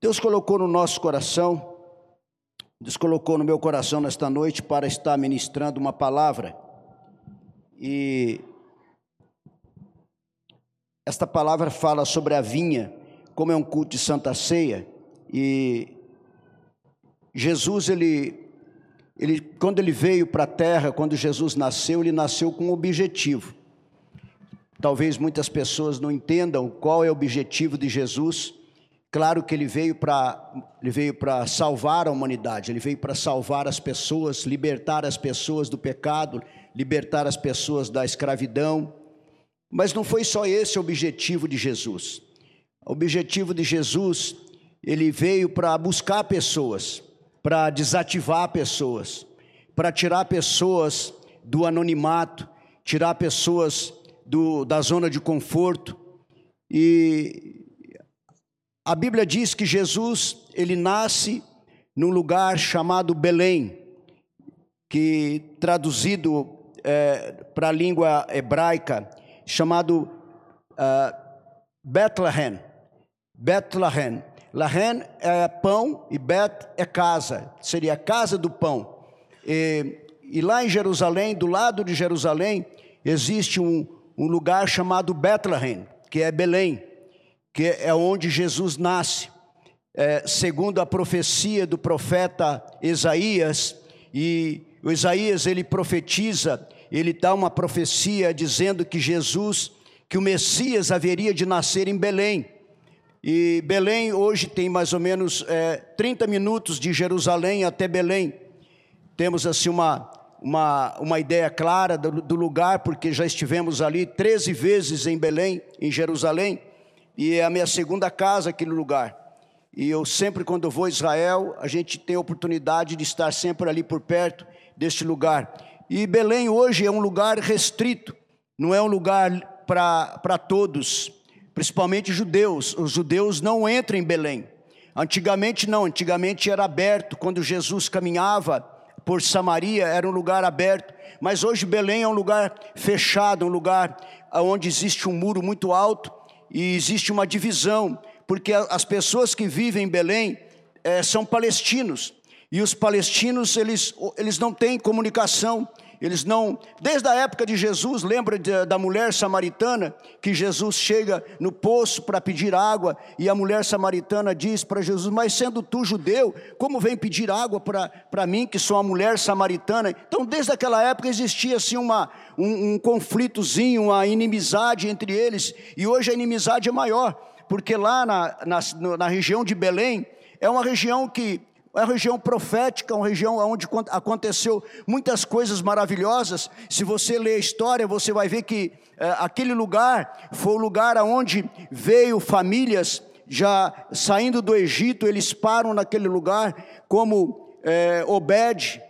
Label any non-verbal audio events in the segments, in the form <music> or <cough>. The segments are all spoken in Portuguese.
Deus colocou no nosso coração, Deus colocou no meu coração nesta noite para estar ministrando uma palavra. E esta palavra fala sobre a vinha, como é um culto de Santa Ceia, e Jesus, ele, ele quando ele veio para a terra, quando Jesus nasceu, ele nasceu com um objetivo. Talvez muitas pessoas não entendam qual é o objetivo de Jesus. Claro que ele veio para ele veio para salvar a humanidade, ele veio para salvar as pessoas, libertar as pessoas do pecado, libertar as pessoas da escravidão. Mas não foi só esse o objetivo de Jesus. O objetivo de Jesus, ele veio para buscar pessoas, para desativar pessoas, para tirar pessoas do anonimato, tirar pessoas do, da zona de conforto. E a Bíblia diz que Jesus, ele nasce num lugar chamado Belém, que traduzido é, para a língua hebraica, chamado uh, Bethlehem. Bethlehem. Lahen é pão e Bet é casa, seria a casa do pão. E, e lá em Jerusalém, do lado de Jerusalém, existe um, um lugar chamado Bethlehem, que é Belém, que é onde Jesus nasce. É, segundo a profecia do profeta Isaías, e o Isaías ele profetiza, ele dá uma profecia dizendo que Jesus, que o Messias haveria de nascer em Belém. E Belém hoje tem mais ou menos é, 30 minutos de Jerusalém até Belém. Temos assim uma, uma, uma ideia clara do, do, lugar, porque já estivemos ali 13 vezes em Belém, em Jerusalém, e é a minha segunda casa aquele lugar. E eu sempre, quando vou a Israel, a gente tem a oportunidade de estar sempre ali por perto deste lugar. E Belém hoje é um lugar restrito, não é um lugar para todos, principalmente judeus. Os judeus não entram em Belém. Antigamente não, antigamente era aberto, quando Jesus caminhava por Samaria era um lugar aberto, mas hoje Belém é um lugar fechado, um lugar onde existe um muro muito alto e existe uma divisão, porque as pessoas que vivem em Belém é, são palestinos. E os palestinos eles, eles não têm comunicação eles não, desde a época de Jesus, lembra da mulher samaritana, que Jesus chega no poço para pedir água, e a mulher samaritana diz para Jesus: Mas sendo tu judeu, como vem pedir água para mim, que sou uma mulher samaritana? Então, desde aquela época existia assim uma, um, um conflitozinho, uma inimizade entre eles, e hoje a inimizade é maior, porque lá na, na, na região de Belém, é uma região que é uma região profética, uma região onde aconteceu muitas coisas maravilhosas. Se você ler a história, você vai ver que é, aquele lugar foi o lugar aonde veio famílias já saindo do Egito, eles param naquele lugar, como é, Obed,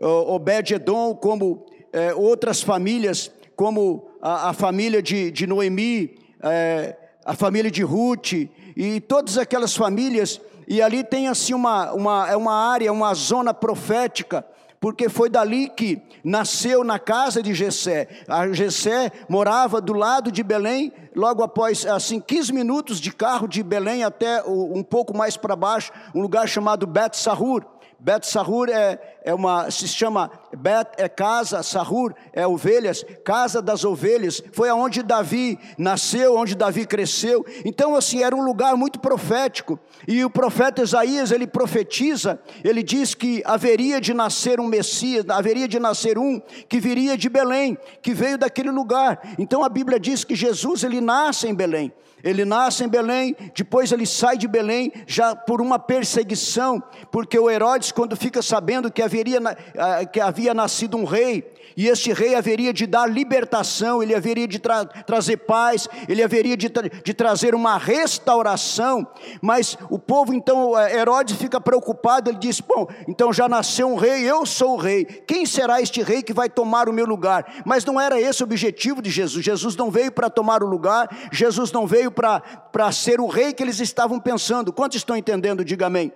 Obed Edom, como é, outras famílias, como a, a família de, de Noemi, é, a família de Ruth, e todas aquelas famílias e ali tem assim uma, uma, é uma área, uma zona profética, porque foi dali que nasceu na casa de Jessé. A Jessé morava do lado de Belém, logo após assim 15 minutos de carro de Belém até um pouco mais para baixo, um lugar chamado Bet Sahur. Bet Sahur é, é uma, se chama Bet é casa, Sahur é ovelhas, casa das ovelhas. Foi aonde Davi nasceu, onde Davi cresceu. Então assim era um lugar muito profético. E o profeta Isaías ele profetiza, ele diz que haveria de nascer um Messias, haveria de nascer um que viria de Belém, que veio daquele lugar. Então a Bíblia diz que Jesus ele nasce em Belém. Ele nasce em Belém, depois ele sai de Belém, já por uma perseguição, porque o Herodes, quando fica sabendo que, haveria, ah, que havia nascido um rei, e este rei haveria de dar libertação, ele haveria de tra trazer paz, ele haveria de, tra de, trazer uma restauração, mas o povo então, eh, Herodes fica preocupado, ele diz: Bom, então já nasceu um rei, eu sou o rei, quem será este rei que vai tomar o meu lugar? Mas não era esse o objetivo de Jesus, Jesus não veio para tomar o lugar, Jesus não veio para ser o rei que eles estavam pensando. Quantos estão entendendo? Diga amém.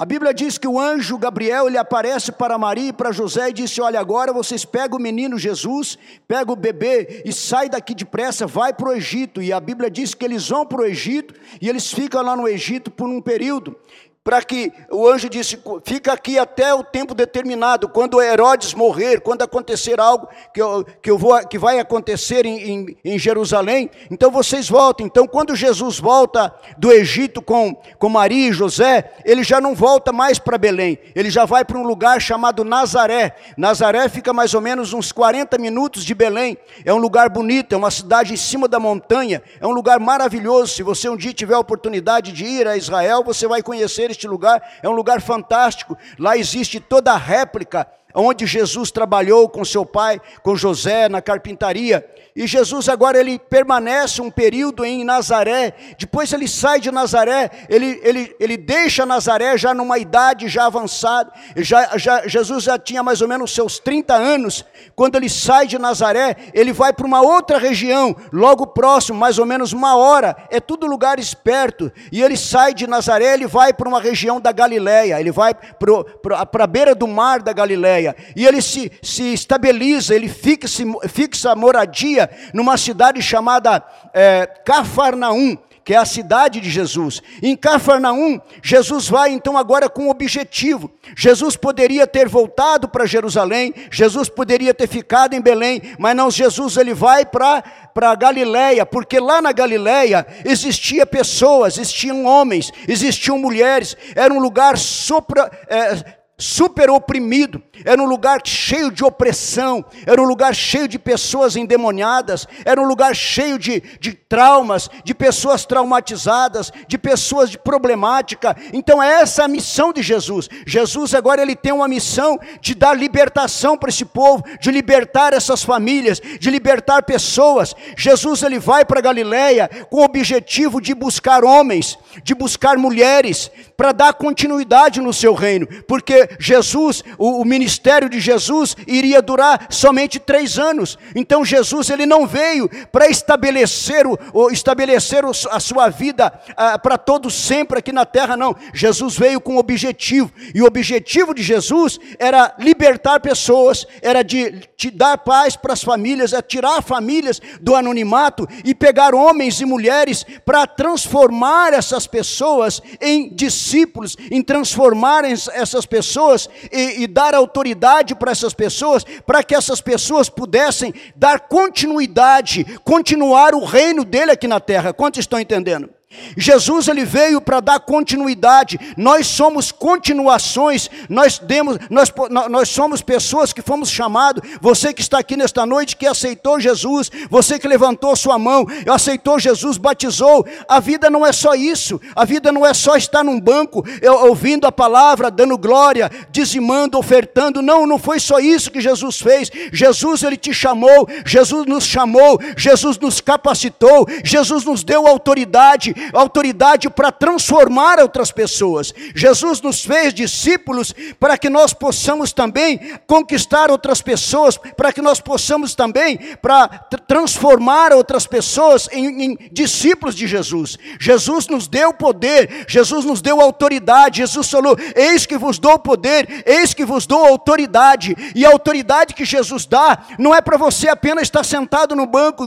A Bíblia diz que o anjo Gabriel ele aparece para Maria e para José e disse: Olha, agora vocês pegam o menino Jesus, pegam o bebê e sai daqui depressa, vai para o Egito. E a Bíblia diz que eles vão para o Egito e eles ficam lá no Egito por um período para que o anjo disse: fica aqui até o tempo determinado, quando Herodes morrer, quando acontecer algo que, eu, que, eu vou, que vai acontecer em, em, em, Jerusalém, então vocês voltam. Então, quando Jesus volta do Egito com, com Maria e José, ele já não volta mais para Belém, ele já vai para um lugar chamado Nazaré. Nazaré fica mais ou menos uns 40 minutos de Belém, é um lugar bonito, é uma cidade em cima da montanha, é um lugar maravilhoso. Se você um dia tiver a oportunidade de ir a Israel, você vai conhecer este lugar, é um lugar fantástico. Lá existe toda a réplica onde Jesus trabalhou com seu pai, com José na carpintaria. E Jesus agora ele permanece um período em Nazaré, depois ele sai de Nazaré, ele, ele, ele deixa Nazaré já numa idade já avançada, já, já, Jesus já tinha mais ou menos seus 30 anos, quando ele sai de Nazaré, ele vai para uma outra região, logo próximo, mais ou menos uma hora, é tudo lugar esperto, e ele sai de Nazaré, ele vai para uma região da Galileia, ele vai para a beira do mar da Galileia, e ele se, se estabiliza, ele fixa, fixa moradia numa cidade chamada é, Cafarnaum, que é a cidade de Jesus. Em Cafarnaum, Jesus vai então agora com um objetivo. Jesus poderia ter voltado para Jerusalém, Jesus poderia ter ficado em Belém, mas não, Jesus ele vai para para Galiléia, porque lá na Galiléia existia pessoas, existiam homens, existiam mulheres, era um lugar sopra, é, super oprimido, era um lugar cheio de opressão, era um lugar cheio de pessoas endemoniadas, era um lugar cheio de, de traumas, de pessoas traumatizadas, de pessoas de problemática. Então é essa a missão de Jesus. Jesus agora ele tem uma missão de dar libertação para esse povo, de libertar essas famílias, de libertar pessoas. Jesus ele vai para Galiléia com o objetivo de buscar homens, de buscar mulheres, para dar continuidade no seu reino, porque Jesus, o, o, ministério de Jesus iria durar somente três anos. Então Jesus ele não veio para estabelecer, o, o estabelecer a sua vida ah, para todos sempre aqui na terra, não. Jesus veio com um objetivo, e o objetivo de Jesus era libertar pessoas, era de, de dar paz para as famílias, é tirar famílias do anonimato e pegar homens e mulheres para transformar essas pessoas em discípulos, em transformar essas pessoas pessoas e, e dar autoridade para essas pessoas, para que essas pessoas pudessem dar continuidade, continuar o reino dele aqui na terra. Quantos estão entendendo? Jesus ele veio para dar continuidade. Nós somos continuações. Nós demos, nós, nós somos pessoas que fomos chamados. Você que está aqui nesta noite que aceitou Jesus, você que levantou sua mão, aceitou Jesus, batizou. A vida não é só isso. A vida não é só estar num banco ouvindo a palavra, dando glória, dizimando, ofertando. Não, não foi só isso que Jesus fez. Jesus ele te chamou. Jesus nos chamou. Jesus nos capacitou. Jesus nos deu autoridade autoridade para transformar outras pessoas. Jesus nos fez discípulos para que nós possamos também conquistar outras pessoas, para que nós possamos também para transformar outras pessoas em, em discípulos de Jesus. Jesus nos deu poder, Jesus nos deu autoridade. Jesus falou: Eis que vos dou poder, eis que vos dou autoridade. E a autoridade que Jesus dá não é para você apenas estar sentado no banco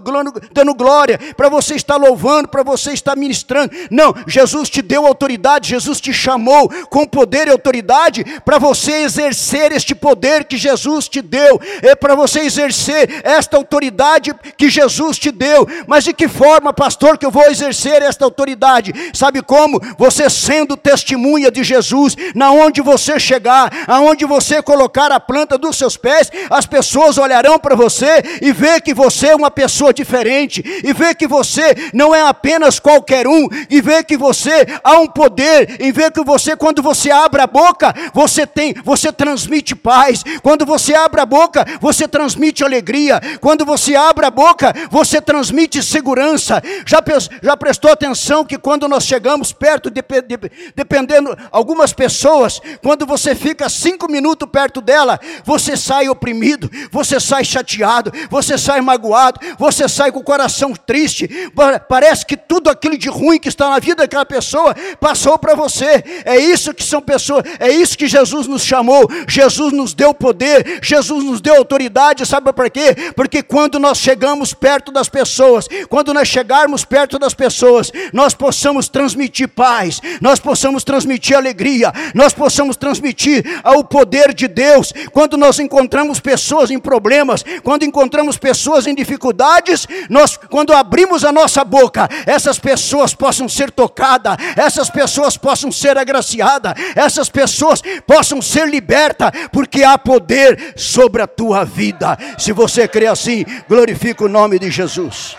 dando glória, para você estar louvando, para você estar ministrando ministrando. Não, Jesus te deu autoridade, Jesus te chamou com poder e autoridade para você exercer este poder que Jesus te deu, é para você exercer esta autoridade que Jesus te deu. Mas de que forma, pastor, que eu vou exercer esta autoridade? Sabe como? Você sendo testemunha de Jesus, na onde você chegar, aonde você colocar a planta dos seus pés, as pessoas olharão para você e ver que você é uma pessoa diferente, e ver que você não é apenas qualquer um e ver que você há um poder, em ver que você, quando você abre a boca, você tem, você transmite paz. Quando você abre a boca, você transmite alegria. Quando você abre a boca, você transmite segurança. Já, já prestou atenção que quando nós chegamos perto, de, de, dependendo, algumas pessoas, quando você fica cinco minutos perto dela, você sai oprimido, você sai chateado, você sai magoado, você sai com o coração triste. Parece que tudo aquilo de ruim ruim que está na vida daquela pessoa passou para você. É isso que são pessoas, é isso que Jesus nos chamou. Jesus nos deu poder, Jesus nos deu autoridade, sabe para quê? Porque quando nós chegamos perto das pessoas, quando nós chegarmos perto das pessoas, nós possamos transmitir paz, nós possamos transmitir alegria, nós possamos transmitir o poder de Deus. Quando nós encontramos pessoas em problemas, quando encontramos pessoas em dificuldades, nós quando abrimos a nossa boca, essas pessoas possam ser tocadas, essas pessoas possam ser agraciadas, essas pessoas possam ser libertas, porque há poder sobre a tua vida. Se você crê assim, glorifica o nome de Jesus.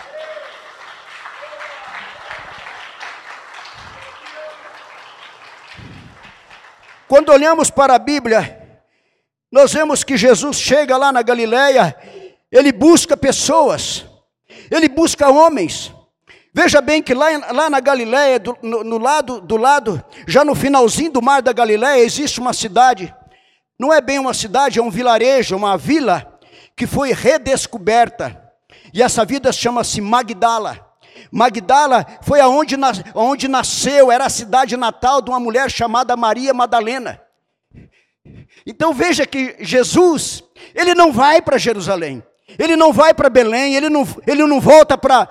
Quando olhamos para a Bíblia, nós vemos que Jesus chega lá na Galileia, ele busca pessoas, ele busca homens. Veja bem que lá, lá na Galileia, do, no, no, lado, do lado, já no finalzinho do mar da Galileia, existe uma cidade. Não é bem uma cidade, é um vilarejo, uma vila que foi redescoberta. E essa vida chama-se Magdala. Magdala foi aonde, onde nasceu, era a cidade natal de uma mulher chamada Maria Madalena. Então veja que Jesus, ele não vai para Jerusalém. Ele não vai para Belém, ele não, ele não volta para,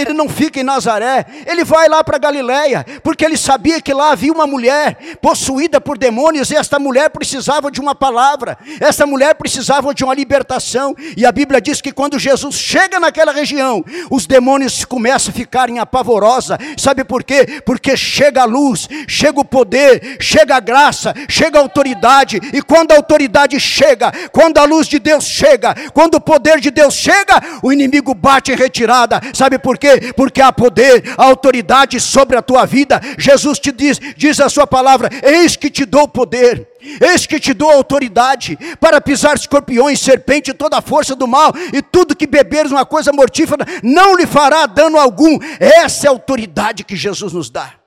ele não fica em Nazaré, ele vai lá para Galiléia, porque ele sabia que lá havia uma mulher possuída por demônios, e esta mulher precisava de uma palavra, essa mulher precisava de uma libertação, e a Bíblia diz que quando Jesus chega naquela região, os demônios começam a ficarem apavorosa, sabe por quê? Porque chega a luz, chega o poder, chega a graça, chega a autoridade, e quando a autoridade chega, quando a luz de Deus chega, quando o poder de de Deus chega, o inimigo bate em retirada. Sabe por quê? Porque há poder, há autoridade sobre a tua vida. Jesus te diz, diz a sua palavra: Eis que te dou poder. Eis que te dou autoridade para pisar escorpiões, serpente, toda a força do mal, e tudo que beberes uma coisa mortífera não lhe fará dano algum. Essa é a autoridade que Jesus nos dá.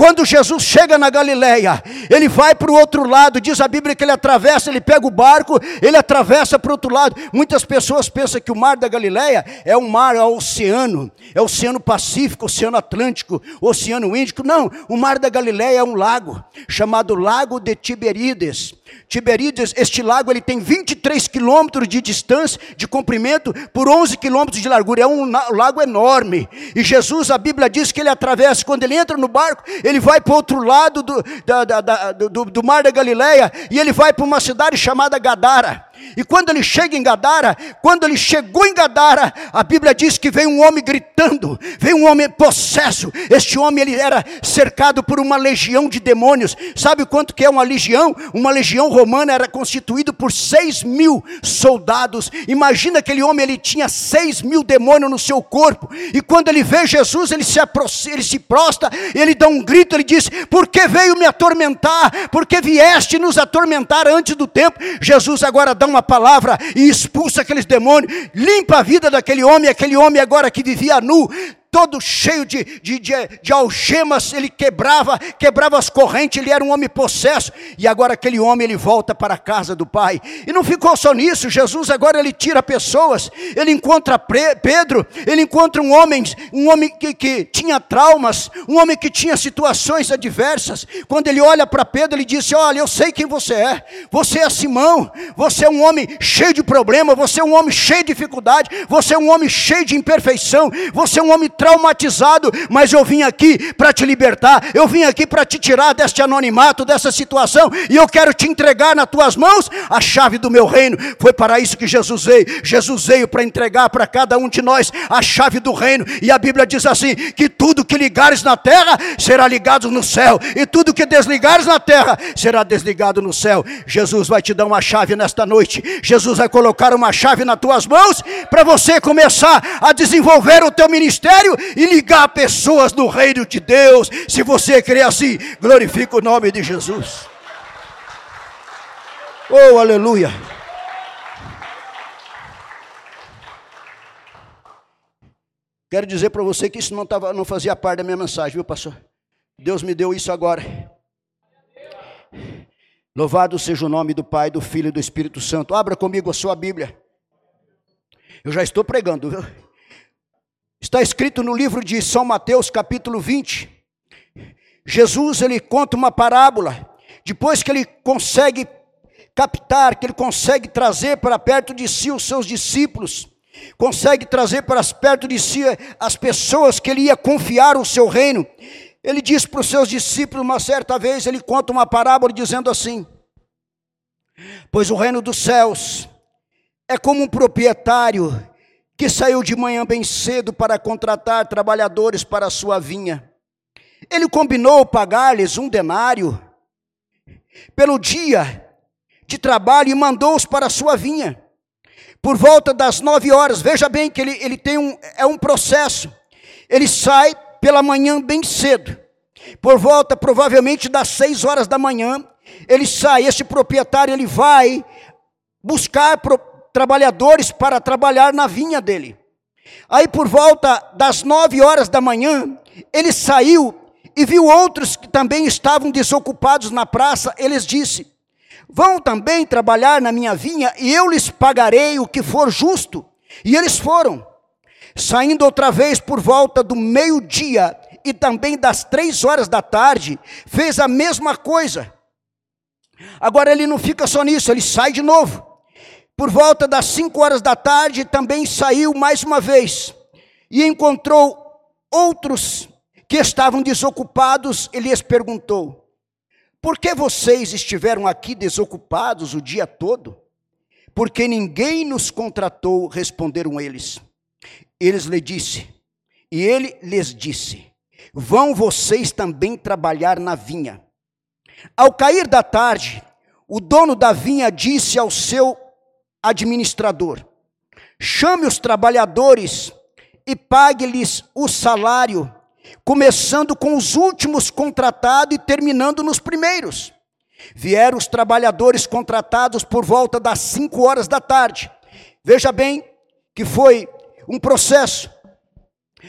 Quando Jesus chega na Galileia, ele vai para o outro lado, diz a Bíblia que ele atravessa, ele pega o barco, ele atravessa para o outro lado. Muitas pessoas pensam que o mar da Galileia é um mar, é um oceano, é o Oceano Pacífico, Oceano Atlântico, Oceano Índico. Não, o mar da Galileia é um lago, chamado Lago de Tiberíades. Tiberíades, este lago ele tem 23 quilômetros de distância, de comprimento, por 11 quilômetros de largura. É um lago enorme. E Jesus, a Bíblia diz que ele atravessa, quando ele entra no barco, ele vai para o outro lado do, da, da, da, do, do mar da Galileia, e ele vai para uma cidade chamada Gadara. E quando ele chega em Gadara, quando ele chegou em Gadara, a Bíblia diz que veio um homem gritando, veio um homem possesso. Este homem ele era cercado por uma legião de demônios. Sabe quanto que é uma legião? Uma legião romana era constituída por seis mil soldados. Imagina aquele homem, ele tinha seis mil demônios no seu corpo. E quando ele vê Jesus, ele se, ele se prosta, ele dá um grito, ele diz: Por que veio me atormentar? Por que vieste nos atormentar antes do tempo? Jesus agora dá uma palavra e expulsa aqueles demônios, limpa a vida daquele homem, aquele homem agora que vivia nu, todo cheio de, de, de, de, algemas, ele quebrava, quebrava as correntes, ele era um homem possesso, e agora aquele homem ele volta para a casa do pai. E não ficou só nisso, Jesus agora ele tira pessoas, ele encontra Pedro, ele encontra um homem, um homem que, que tinha traumas, um homem que tinha situações adversas. Quando ele olha para Pedro, ele disse: Olha, eu sei quem você é, você é Simão, você é um homem cheio de problema, você é um homem cheio de dificuldade, você é um homem cheio de imperfeição, você é um homem traumatizado, mas eu vim aqui para te libertar, eu vim aqui para te tirar deste anonimato, dessa situação, e eu quero te entregar nas tuas mãos a chave do meu reino. Foi para isso que Jesus veio. Jesus veio para entregar para cada um de nós a chave do reino, e a Bíblia diz assim: que tudo que ligares na terra será ligado no céu, e tudo que desligares na terra será desligado no céu. Jesus vai te dar uma chave nesta noite, Jesus vai colocar uma chave nas tuas mãos para você começar a desenvolver o teu ministério e ligar pessoas no reino de Deus. Se você crê assim, glorifica o nome de Jesus. Oh, aleluia. Quero dizer para você que isso não, tava, não fazia parte da minha mensagem, viu, pastor? Deus me deu isso agora. Louvado seja o nome do Pai, do Filho e do Espírito Santo. Abra comigo a sua Bíblia. Eu já estou pregando, viu? Está escrito no livro de São Mateus, capítulo 20. Jesus ele conta uma parábola. Depois que ele consegue captar, que ele consegue trazer para perto de si os seus discípulos, consegue trazer para perto de si as pessoas que ele ia confiar o seu reino. Ele diz para os seus discípulos, uma certa vez, ele conta uma parábola dizendo assim: Pois o reino dos céus é como um proprietário que saiu de manhã bem cedo para contratar trabalhadores para a sua vinha. Ele combinou pagar-lhes um denário pelo dia de trabalho e mandou-os para a sua vinha. Por volta das nove horas, veja bem que ele, ele tem um, é um processo. Ele sai pela manhã bem cedo. Por volta, provavelmente, das seis horas da manhã, ele sai, esse proprietário, ele vai buscar trabalhadores para trabalhar na vinha dele. Aí, por volta das nove horas da manhã, ele saiu e viu outros que também estavam desocupados na praça. Eles disse: Vão também trabalhar na minha vinha e eu lhes pagarei o que for justo. E eles foram. Saindo outra vez por volta do meio-dia e também das três horas da tarde, fez a mesma coisa. Agora ele não fica só nisso, ele sai de novo. Por volta das cinco horas da tarde, também saiu mais uma vez e encontrou outros que estavam desocupados e lhes perguntou: Por que vocês estiveram aqui desocupados o dia todo? Porque ninguém nos contratou, responderam eles. Eles lhe disse, e ele lhes disse: Vão vocês também trabalhar na vinha. Ao cair da tarde, o dono da vinha disse ao seu administrador: chame os trabalhadores e pague-lhes o salário, começando com os últimos contratados e terminando nos primeiros. Vieram os trabalhadores contratados por volta das cinco horas da tarde. Veja bem que foi um processo.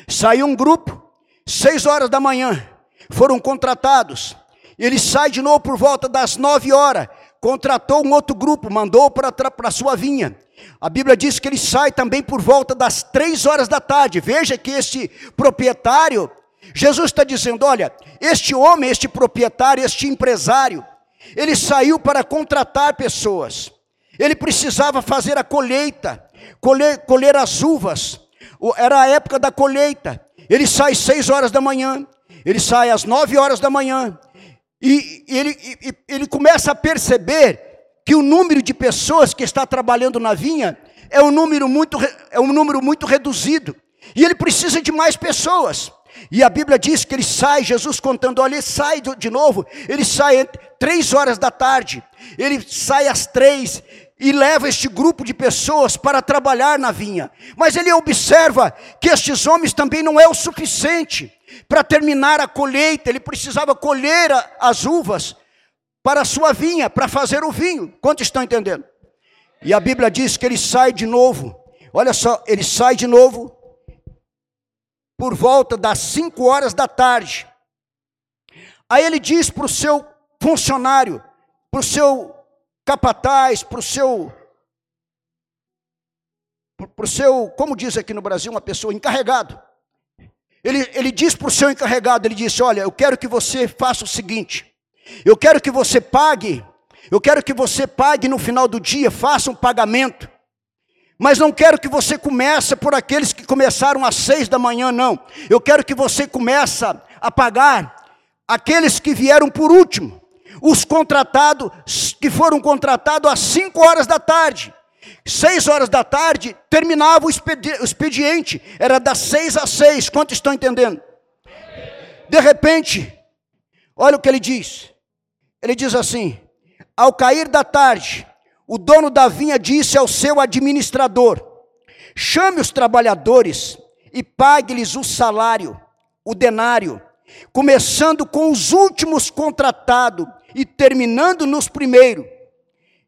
Saiu um grupo, seis horas da manhã, foram contratados. Ele sai de novo por volta das nove horas, contratou um outro grupo, mandou para a sua vinha. A Bíblia diz que ele sai também por volta das três horas da tarde. Veja que este proprietário, Jesus está dizendo: olha, este homem, este proprietário, este empresário, ele saiu para contratar pessoas. Ele precisava fazer a colheita, colher, colher as uvas. Era a época da colheita. Ele sai seis horas da manhã, ele sai às nove horas da manhã, e ele, e, ele começa a perceber que o número de pessoas que está trabalhando na vinha é um número muito, é um número muito reduzido. E ele precisa de mais pessoas. E a Bíblia diz que ele sai, Jesus contando, olha, ele sai de novo, ele sai três horas da tarde, ele sai às três e leva este grupo de pessoas para trabalhar na vinha. Mas ele observa que estes homens também não é o suficiente para terminar a colheita, ele precisava colher as uvas para a sua vinha, para fazer o vinho. Quantos estão entendendo? E a Bíblia diz que ele sai de novo. Olha só, ele sai de novo por volta das 5 horas da tarde. Aí ele diz para o seu funcionário, para o seu capataz, para o seu. Para o seu, como diz aqui no Brasil, uma pessoa encarregado. Ele, ele diz para o seu encarregado: ele disse, Olha, eu quero que você faça o seguinte: eu quero que você pague, eu quero que você pague no final do dia, faça um pagamento. Mas não quero que você comece por aqueles que começaram às seis da manhã, não. Eu quero que você comece a pagar aqueles que vieram por último. Os contratados, que foram contratados às cinco horas da tarde. Seis horas da tarde, terminava o expediente. Era das seis às seis. Quanto estão entendendo? De repente, olha o que ele diz. Ele diz assim: Ao cair da tarde, o dono da vinha disse ao seu administrador: Chame os trabalhadores e pague-lhes o salário, o denário, começando com os últimos contratados e terminando nos primeiros.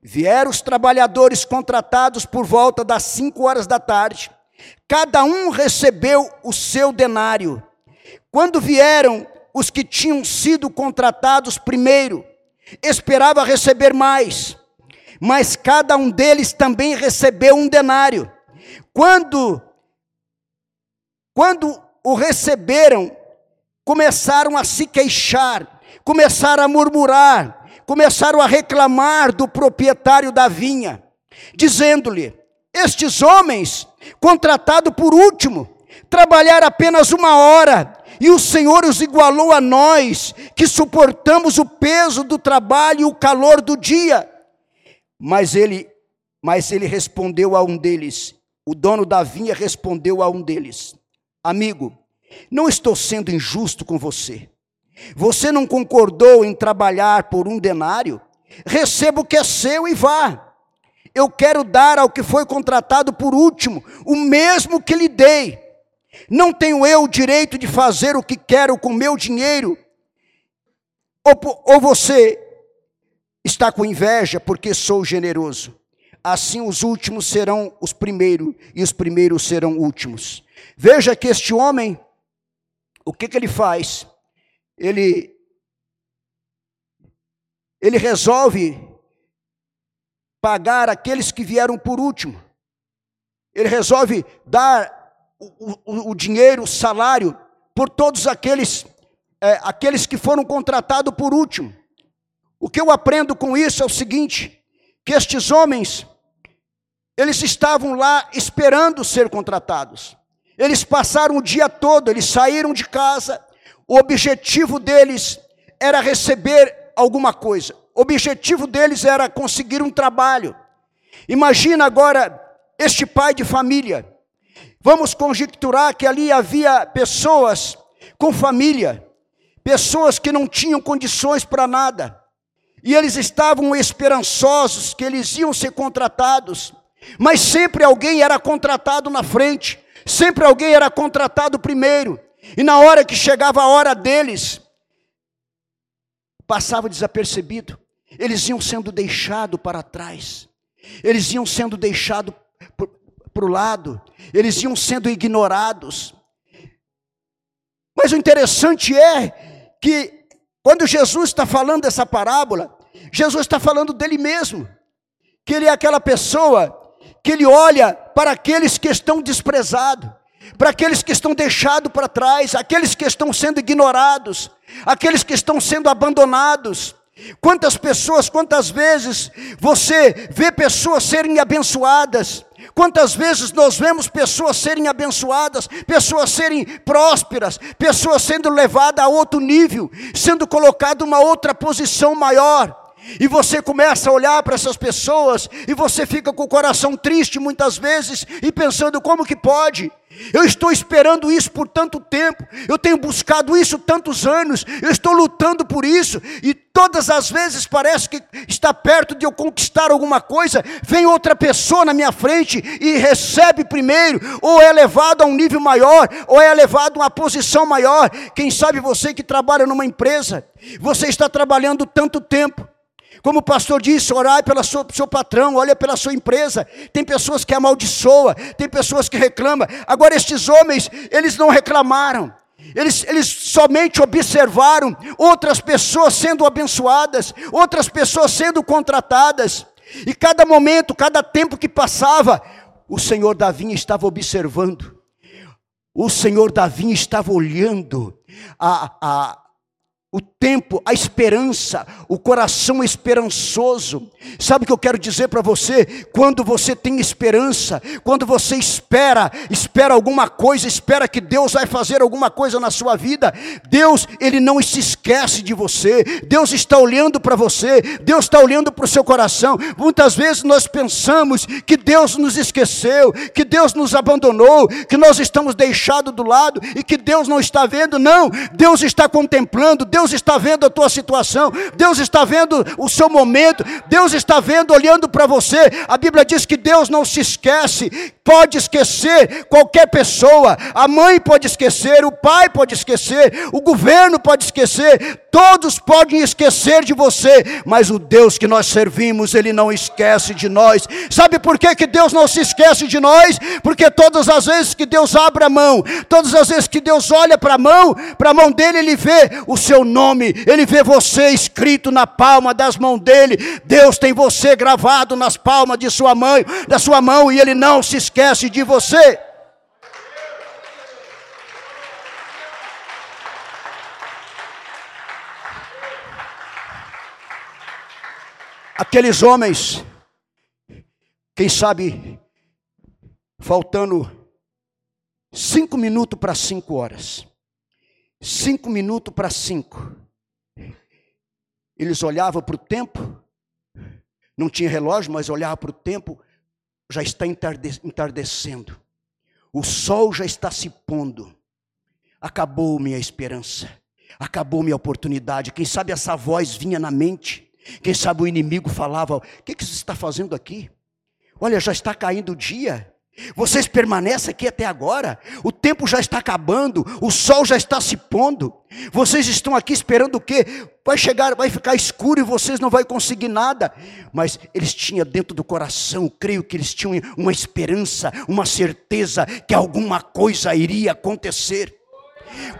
Vieram os trabalhadores contratados por volta das cinco horas da tarde. Cada um recebeu o seu denário. Quando vieram os que tinham sido contratados primeiro, esperava receber mais, mas cada um deles também recebeu um denário. Quando quando o receberam, começaram a se queixar, começaram a murmurar, começaram a reclamar do proprietário da vinha, dizendo-lhe: Estes homens, contratados por último, trabalharam apenas uma hora, e o Senhor os igualou a nós, que suportamos o peso do trabalho e o calor do dia. Mas ele, mas ele respondeu a um deles, o dono da vinha respondeu a um deles: Amigo, não estou sendo injusto com você. Você não concordou em trabalhar por um denário? Receba o que é seu e vá. Eu quero dar ao que foi contratado por último o mesmo que lhe dei. Não tenho eu o direito de fazer o que quero com meu dinheiro? Ou, ou você está com inveja porque sou generoso? Assim os últimos serão os primeiros e os primeiros serão últimos. Veja que este homem, o que, que ele faz? Ele, ele resolve pagar aqueles que vieram por último. Ele resolve dar o, o, o dinheiro, o salário, por todos aqueles, é, aqueles que foram contratados por último. O que eu aprendo com isso é o seguinte: que estes homens, eles estavam lá esperando ser contratados. Eles passaram o dia todo, eles saíram de casa. O objetivo deles era receber alguma coisa. O objetivo deles era conseguir um trabalho. Imagina agora este pai de família Vamos conjecturar que ali havia pessoas com família, pessoas que não tinham condições para nada, e eles estavam esperançosos que eles iam ser contratados, mas sempre alguém era contratado na frente, sempre alguém era contratado primeiro, e na hora que chegava a hora deles, passava desapercebido, eles iam sendo deixados para trás, eles iam sendo deixados para o lado, eles iam sendo ignorados. Mas o interessante é que, quando Jesus está falando dessa parábola, Jesus está falando dele mesmo, que ele é aquela pessoa que ele olha para aqueles que estão desprezados, para aqueles que estão deixados para trás, aqueles que estão sendo ignorados, aqueles que estão sendo abandonados. Quantas pessoas, quantas vezes você vê pessoas serem abençoadas, Quantas vezes nós vemos pessoas serem abençoadas, pessoas serem prósperas, pessoas sendo levadas a outro nível, sendo colocadas uma outra posição maior. E você começa a olhar para essas pessoas e você fica com o coração triste muitas vezes e pensando como que pode? Eu estou esperando isso por tanto tempo, eu tenho buscado isso tantos anos, eu estou lutando por isso, e todas as vezes parece que está perto de eu conquistar alguma coisa, vem outra pessoa na minha frente e recebe primeiro, ou é levado a um nível maior, ou é levado a uma posição maior. Quem sabe você que trabalha numa empresa, você está trabalhando tanto tempo, como o pastor disse, orai pelo seu patrão, olha pela sua empresa. Tem pessoas que amaldiçoam, tem pessoas que reclamam. Agora, estes homens, eles não reclamaram. Eles, eles somente observaram outras pessoas sendo abençoadas, outras pessoas sendo contratadas. E cada momento, cada tempo que passava, o Senhor Davi estava observando. O Senhor Davi estava olhando a, a, o tempo, a esperança, o coração esperançoso. Sabe o que eu quero dizer para você? Quando você tem esperança, quando você espera, espera alguma coisa, espera que Deus vai fazer alguma coisa na sua vida, Deus, Ele não se esquece de você, Deus está olhando para você, Deus está olhando para o seu coração. Muitas vezes nós pensamos que Deus nos esqueceu, que Deus nos abandonou, que nós estamos deixados do lado e que Deus não está vendo. Não, Deus está contemplando, Deus Deus está vendo a tua situação, Deus está vendo o seu momento, Deus está vendo, olhando para você. A Bíblia diz que Deus não se esquece, pode esquecer qualquer pessoa, a mãe pode esquecer, o pai pode esquecer, o governo pode esquecer, todos podem esquecer de você, mas o Deus que nós servimos, Ele não esquece de nós. Sabe por que, que Deus não se esquece de nós? Porque todas as vezes que Deus abre a mão, todas as vezes que Deus olha para a mão, para a mão dele, Ele vê o seu nome, nome, Ele vê você escrito na palma das mãos dele. Deus tem você gravado nas palmas de sua mãe, da sua mão, e Ele não se esquece de você. Aqueles homens, quem sabe, faltando cinco minutos para cinco horas cinco minutos para cinco, eles olhavam para o tempo, não tinha relógio, mas olhavam para o tempo, já está entardecendo, o sol já está se pondo, acabou minha esperança, acabou minha oportunidade. Quem sabe essa voz vinha na mente, quem sabe o inimigo falava: O que, que você está fazendo aqui? Olha, já está caindo o dia. Vocês permanecem aqui até agora. O tempo já está acabando, o sol já está se pondo. Vocês estão aqui esperando o quê? Vai chegar, vai ficar escuro e vocês não vão conseguir nada. Mas eles tinham dentro do coração, creio que eles tinham uma esperança, uma certeza que alguma coisa iria acontecer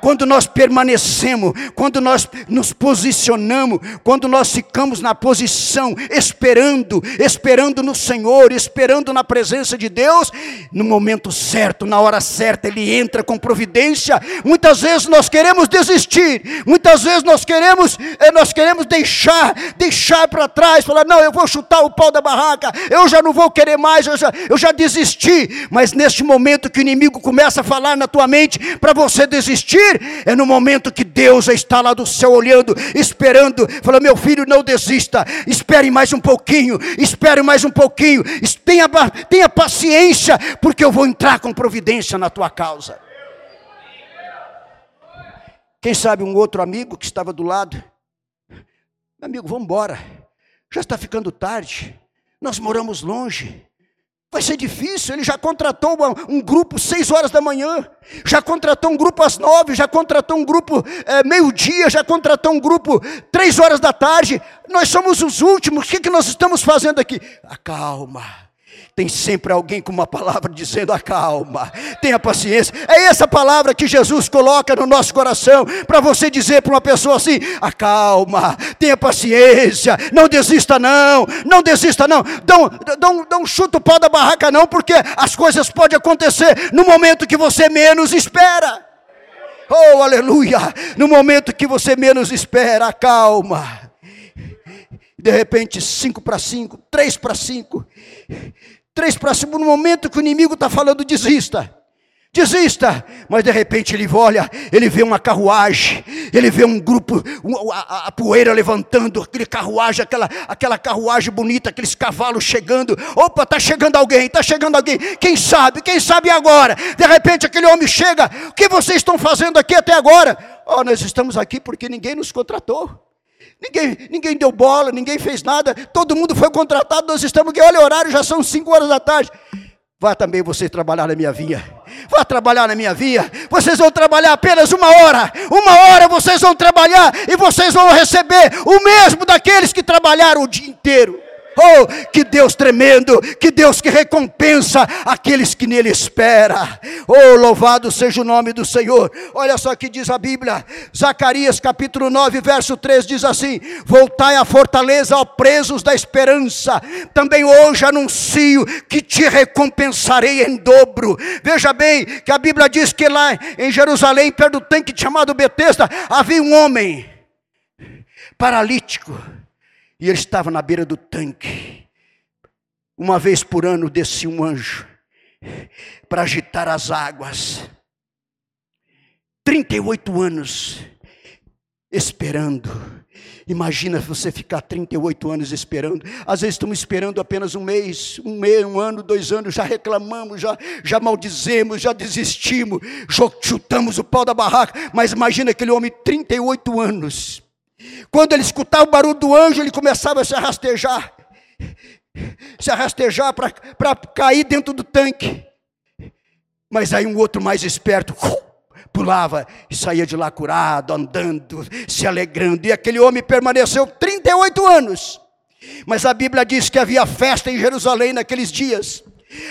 quando nós permanecemos, quando nós nos posicionamos, quando nós ficamos na posição, esperando, esperando no Senhor, esperando na presença de Deus, no momento certo, na hora certa, Ele entra com providência. Muitas vezes nós queremos desistir, muitas vezes nós queremos, eh, nós queremos deixar, deixar para trás, falar, não, eu vou chutar o pau da barraca, eu já não vou querer mais, eu já, eu já desisti. Mas neste momento que o inimigo começa a falar na tua mente para você desistir, desistir, é no momento que Deus está lá do céu olhando, esperando, fala: meu filho, não desista, espere mais um pouquinho, espere mais um pouquinho, tenha, tenha paciência, porque eu vou entrar com providência na tua causa. Quem sabe um outro amigo que estava do lado, amigo, vamos embora, já está ficando tarde, nós moramos longe, Vai ser difícil. Ele já contratou um grupo seis horas da manhã, já contratou um grupo às nove, já contratou um grupo é, meio-dia, já contratou um grupo três horas da tarde. Nós somos os últimos. O que, que nós estamos fazendo aqui? Acalma tem sempre alguém com uma palavra dizendo: acalma, tenha paciência. É essa palavra que Jesus coloca no nosso coração para você dizer para uma pessoa assim: acalma, tenha paciência, não desista, não, não desista, não. Não, chuta o pau da barraca, não, porque as coisas podem acontecer no momento que você menos espera. Oh, aleluia! No momento que você menos espera, acalma. De repente, cinco para cinco, três para cinco. Três para cima, no momento que o inimigo está falando, desista. Desista, mas de repente ele olha, ele vê uma carruagem, ele vê um grupo, a, a, poeira levantando, aquele carruagem, aquela, aquela carruagem bonita, aqueles cavalos chegando. Opa, está chegando alguém, está chegando alguém. Quem sabe, quem sabe agora? De repente aquele homem chega. O que vocês estão fazendo aqui até agora? Oh, nós estamos aqui porque ninguém nos contratou. Ninguém, ninguém deu bola, ninguém fez nada, todo mundo foi contratado, nós estamos aqui, olha o horário, já são 5 horas da tarde. Vá também você trabalhar na minha via. Vá trabalhar na minha via. Vocês vão trabalhar apenas uma hora. Uma hora vocês vão trabalhar e vocês vão receber o mesmo daqueles que trabalharam o dia inteiro. Oh, que Deus tremendo, que Deus que recompensa aqueles que nele espera. Oh, louvado seja o nome do Senhor. Olha só que diz a Bíblia, Zacarias capítulo 9, verso 3 diz assim: Voltai à fortaleza, ó presos da esperança. Também hoje anuncio que te recompensarei em dobro. Veja bem que a Bíblia diz que lá em Jerusalém, perto do tanque chamado Betesda, havia um homem paralítico e ele estava na beira do tanque. Uma vez por ano descia um anjo para agitar as águas. 38 anos esperando. Imagina você ficar 38 anos esperando. Às vezes estamos esperando apenas um mês, um mês, um ano, dois anos, já reclamamos, já, já maldizemos, já desistimos, chutamos o pau da barraca. Mas imagina aquele homem, 38 anos, quando ele escutava o barulho do anjo, ele começava a se rastejar, se rastejar para cair dentro do tanque. Mas aí um outro mais esperto pulava e saía de lá curado, andando, se alegrando. E aquele homem permaneceu 38 anos. Mas a Bíblia diz que havia festa em Jerusalém naqueles dias.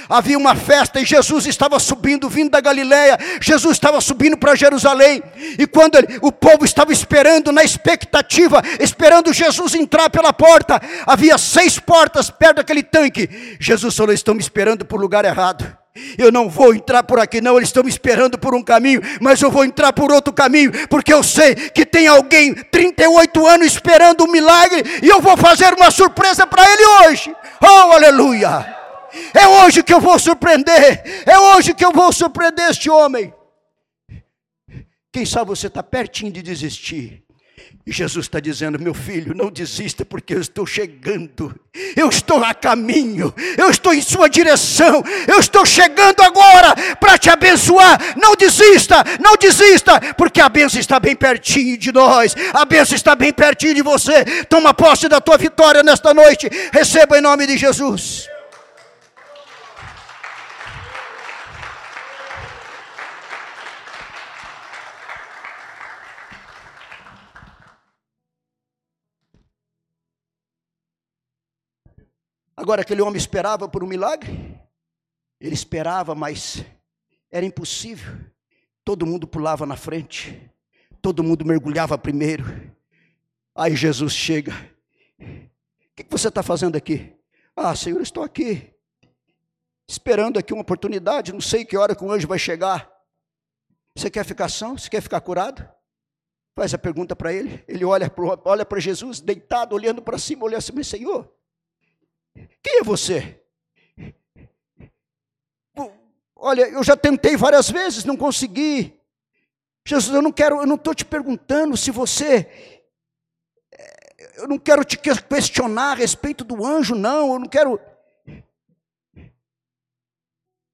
Havia uma festa e Jesus estava subindo, vindo da Galiléia. Jesus estava subindo para Jerusalém. E quando ele, o povo estava esperando, na expectativa, esperando Jesus entrar pela porta, havia seis portas perto daquele tanque. Jesus falou: Estão me esperando por lugar errado. Eu não vou entrar por aqui, não. Eles estão me esperando por um caminho, mas eu vou entrar por outro caminho, porque eu sei que tem alguém 38 anos esperando um milagre e eu vou fazer uma surpresa para ele hoje. Oh, aleluia! É hoje que eu vou surpreender, é hoje que eu vou surpreender este homem. Quem sabe você está pertinho de desistir, e Jesus está dizendo: meu filho, não desista, porque eu estou chegando, eu estou a caminho, eu estou em sua direção, eu estou chegando agora para te abençoar. Não desista, não desista, porque a bênção está bem pertinho de nós, a bênção está bem pertinho de você. Toma posse da tua vitória nesta noite, receba em nome de Jesus. Agora, aquele homem esperava por um milagre? Ele esperava, mas era impossível. Todo mundo pulava na frente, todo mundo mergulhava primeiro. Aí Jesus chega. O que você está fazendo aqui? Ah, Senhor, estou aqui, esperando aqui uma oportunidade, não sei que hora que o anjo vai chegar. Você quer ficar são? Você quer ficar curado? Faz a pergunta para ele. Ele olha para olha Jesus, deitado, olhando para cima, olhando assim, Senhor, quem é você? Olha, eu já tentei várias vezes, não consegui. Jesus, eu não quero, eu não estou te perguntando se você. Eh, eu não quero te questionar a respeito do anjo, não. Eu não quero.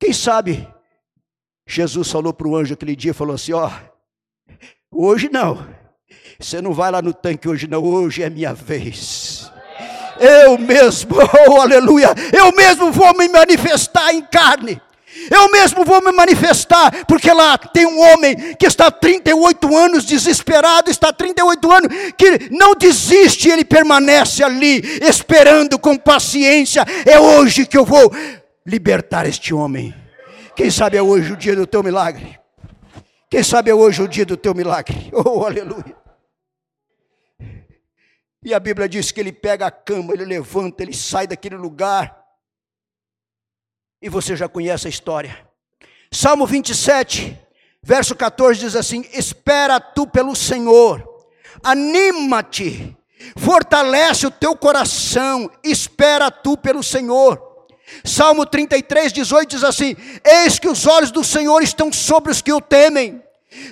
Quem sabe Jesus falou para o anjo aquele dia, falou assim: ó, hoje não. Você não vai lá no tanque hoje, não. Hoje é minha vez eu mesmo, <laughs> oh aleluia, eu mesmo vou me manifestar em carne. Eu mesmo vou me manifestar, porque lá tem um homem que está 38 anos desesperado, está 38 anos, que não desiste, ele permanece ali, esperando com paciência. É hoje que eu vou libertar este homem. Quem sabe é hoje o dia do teu milagre? Quem sabe é hoje o dia do teu milagre? <laughs> Oh, aleluia. E a Bíblia diz que ele pega a cama, ele levanta, ele sai daquele lugar. E você já conhece a história. Salmo 27, verso 14 diz assim: Espera tu pelo Senhor, anima-te, fortalece o teu coração, espera tu pelo Senhor. Salmo 33, 18 diz assim: Eis que os olhos do Senhor estão sobre os que o temem,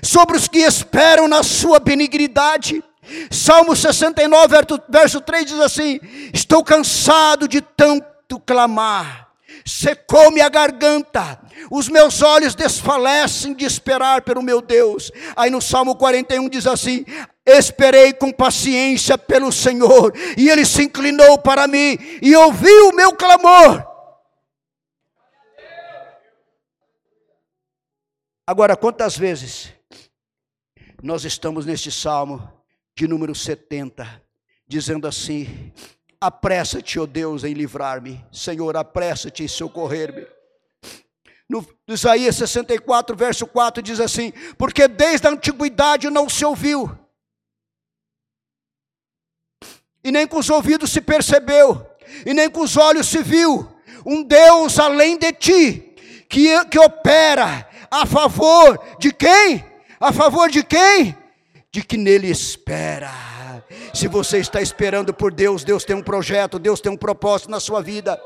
sobre os que esperam na sua benignidade. Salmo 69, verso 3 diz assim: Estou cansado de tanto clamar, secou-me a garganta, os meus olhos desfalecem de esperar pelo meu Deus. Aí no Salmo 41 diz assim: Esperei com paciência pelo Senhor, e Ele se inclinou para mim e ouviu o meu clamor. Agora, quantas vezes nós estamos neste salmo de número 70, dizendo assim: Apressa-te, ó oh Deus, em livrar-me. Senhor, apressa-te em socorrer-me. No Isaías 64, verso 4 diz assim: Porque desde a antiguidade não se ouviu, e nem com os ouvidos se percebeu, e nem com os olhos se viu, um Deus além de ti, que, que opera a favor de quem? A favor de quem? De que nele espera. Se você está esperando por Deus, Deus tem um projeto, Deus tem um propósito na sua vida.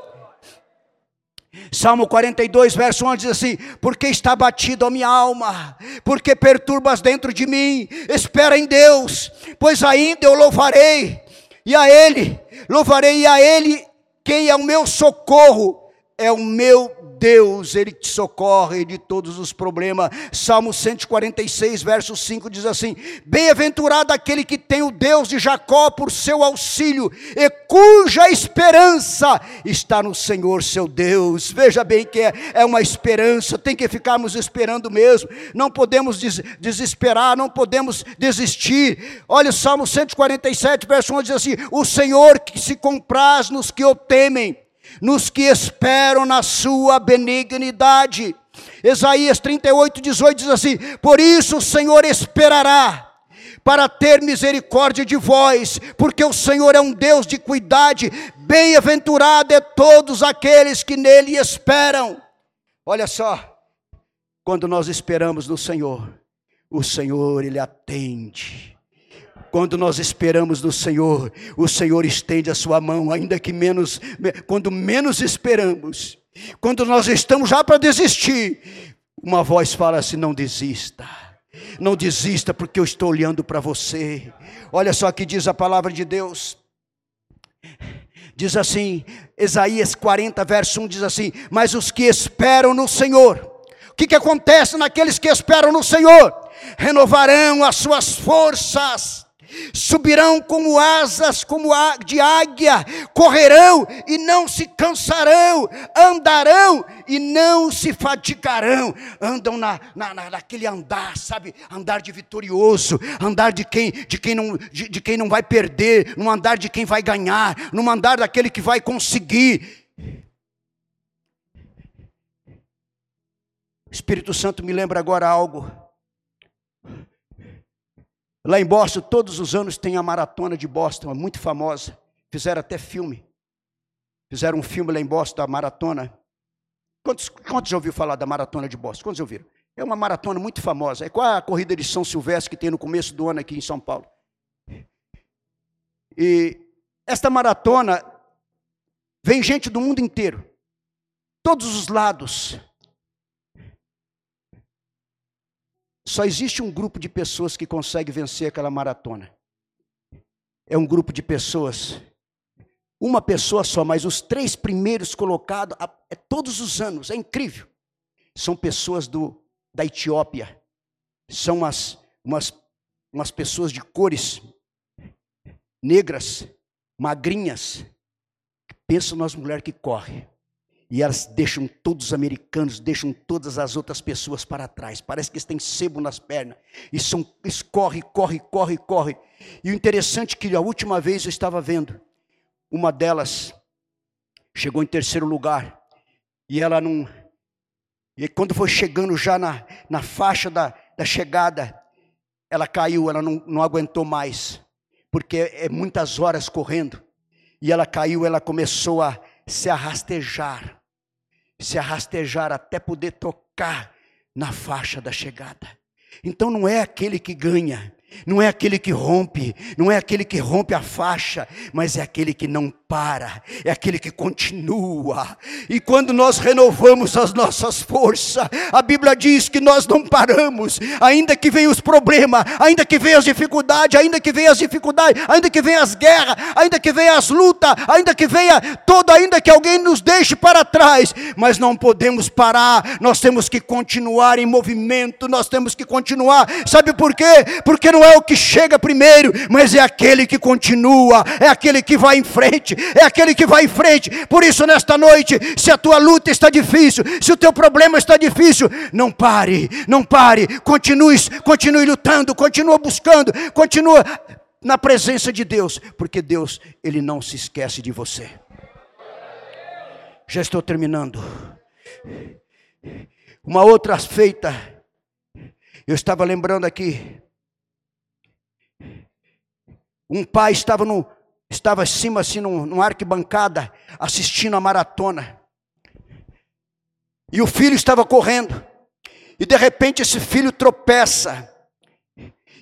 Salmo 42, verso 11 diz assim: Porque está batido a minha alma, porque perturbas dentro de mim, espera em Deus, pois ainda eu louvarei, e a Ele, louvarei e a Ele, quem é o meu socorro, é o meu Deus, Ele te socorre de todos os problemas. Salmo 146, verso 5 diz assim: Bem-aventurado aquele que tem o Deus de Jacó por seu auxílio, e cuja esperança está no Senhor seu Deus. Veja bem que é, é uma esperança, tem que ficarmos esperando mesmo, não podemos des desesperar, não podemos desistir. Olha o Salmo 147, verso 1 diz assim: O Senhor que se compraz nos que o temem nos que esperam na sua benignidade. Isaías 38, 18 diz assim: Por isso o Senhor esperará para ter misericórdia de vós, porque o Senhor é um Deus de cuidade, bem-aventurado é todos aqueles que nele esperam. Olha só, quando nós esperamos no Senhor, o Senhor, Ele atende. Quando nós esperamos no Senhor, o Senhor estende a sua mão, ainda que menos, quando menos esperamos, quando nós estamos já para desistir, uma voz fala assim: não desista. Não desista, porque eu estou olhando para você. Olha só que diz a palavra de Deus. Diz assim, Isaías 40, verso 1 diz assim: Mas os que esperam no Senhor, o que, que acontece naqueles que esperam no Senhor? Renovarão as suas forças, subirão como asas como de águia, correrão e não se cansarão, andarão e não se fatigarão, andam na, na, naquele andar, sabe, andar de vitorioso, andar de quem, de quem, não, de, de quem não vai perder, num andar de quem vai ganhar, num andar daquele que vai conseguir. O Espírito Santo me lembra agora algo Lá em Boston, todos os anos tem a maratona de Boston, é muito famosa. Fizeram até filme. Fizeram um filme lá em Boston, da maratona. Quantos, quantos já ouviram falar da maratona de Boston? Quantos ouviram? É uma maratona muito famosa. É qual a corrida de São Silvestre que tem no começo do ano aqui em São Paulo? E esta maratona vem gente do mundo inteiro, todos os lados. Só existe um grupo de pessoas que consegue vencer aquela maratona. É um grupo de pessoas, uma pessoa só, mas os três primeiros colocados, é todos os anos, é incrível. São pessoas do, da Etiópia, são umas, umas, umas pessoas de cores negras, magrinhas. Pensa nas mulheres que correm. E elas deixam todos os americanos, deixam todas as outras pessoas para trás. Parece que eles têm sebo nas pernas. E são, eles correm, correm, correm, correm. E o interessante é que a última vez eu estava vendo, uma delas chegou em terceiro lugar. E ela não. E quando foi chegando já na, na faixa da, da chegada, ela caiu, ela não, não aguentou mais. Porque é muitas horas correndo. E ela caiu, ela começou a se arrastejar se arrastejar até poder tocar na faixa da chegada. Então não é aquele que ganha, não é aquele que rompe, não é aquele que rompe a faixa, mas é aquele que não para, é aquele que continua. E quando nós renovamos as nossas forças, a Bíblia diz que nós não paramos, ainda que venham os problemas, ainda que venham as dificuldades, ainda que venham as dificuldades, ainda que venham as guerras, ainda que venham as lutas, ainda que venha todo, ainda que alguém nos deixe para trás, mas não podemos parar, nós temos que continuar em movimento, nós temos que continuar. Sabe por quê? Porque não é o que chega primeiro, mas é aquele que continua, é aquele que vai em frente, é aquele que vai em frente. Por isso, nesta noite, se a tua luta está difícil, se o teu problema está difícil, não pare, não pare, continue, continue lutando, continue buscando, continue na presença de Deus, porque Deus, Ele não se esquece de você. Já estou terminando. Uma outra feita, eu estava lembrando aqui, um pai estava no, estava acima, assim, num, numa arquibancada, assistindo a maratona. E o filho estava correndo. E de repente esse filho tropeça.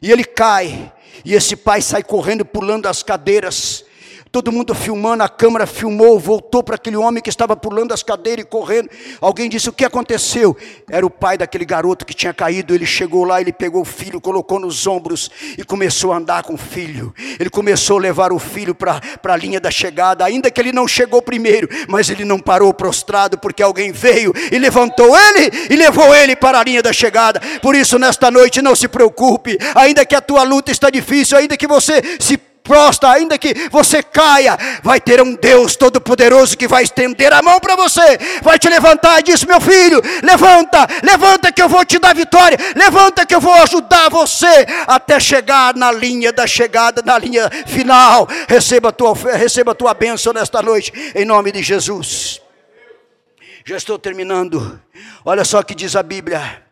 E ele cai. E esse pai sai correndo, pulando as cadeiras todo mundo filmando, a câmera filmou, voltou para aquele homem que estava pulando as cadeiras e correndo. Alguém disse: O que aconteceu? Era o pai daquele garoto que tinha caído. Ele chegou lá, ele pegou o filho, colocou nos ombros e começou a andar com o filho. Ele começou a levar o filho para a linha da chegada, ainda que ele não chegou primeiro, mas ele não parou prostrado, porque alguém veio e levantou ele e levou ele para a linha da chegada. Por isso, nesta noite, não se preocupe, ainda que a tua luta está difícil, ainda que você se prostra, ainda que você caia, vai ter um Deus todo-poderoso que vai estender a mão para você, vai te levantar e diz: Meu filho, levanta, levanta que eu vou te dar vitória, levanta que eu vou ajudar você até chegar na linha da chegada, na linha final. Receba a tua, receba a tua bênção nesta noite, em nome de Jesus. Já estou terminando. Olha só o que diz a Bíblia.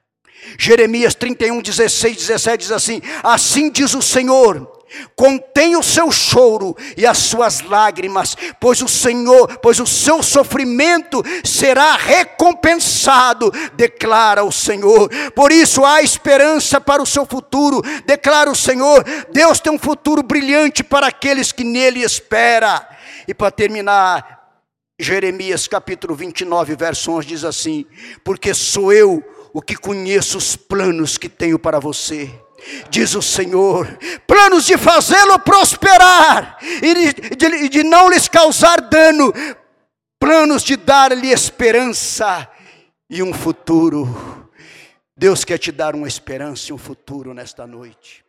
Jeremias 31, 16, 17 diz assim: Assim diz o Senhor Contém o seu choro e as suas lágrimas, pois o Senhor, pois o seu sofrimento será recompensado, declara o Senhor. Por isso há esperança para o seu futuro, declara o Senhor. Deus tem um futuro brilhante para aqueles que nele espera. E para terminar, Jeremias capítulo 29, verso 11 diz assim: Porque sou eu o que conheço os planos que tenho para você, diz o Senhor, planos de fazê-lo prosperar e de, de, não lhes causar dano, planos de dar-lhe esperança e um futuro. Deus quer te dar uma esperança e um futuro nesta noite.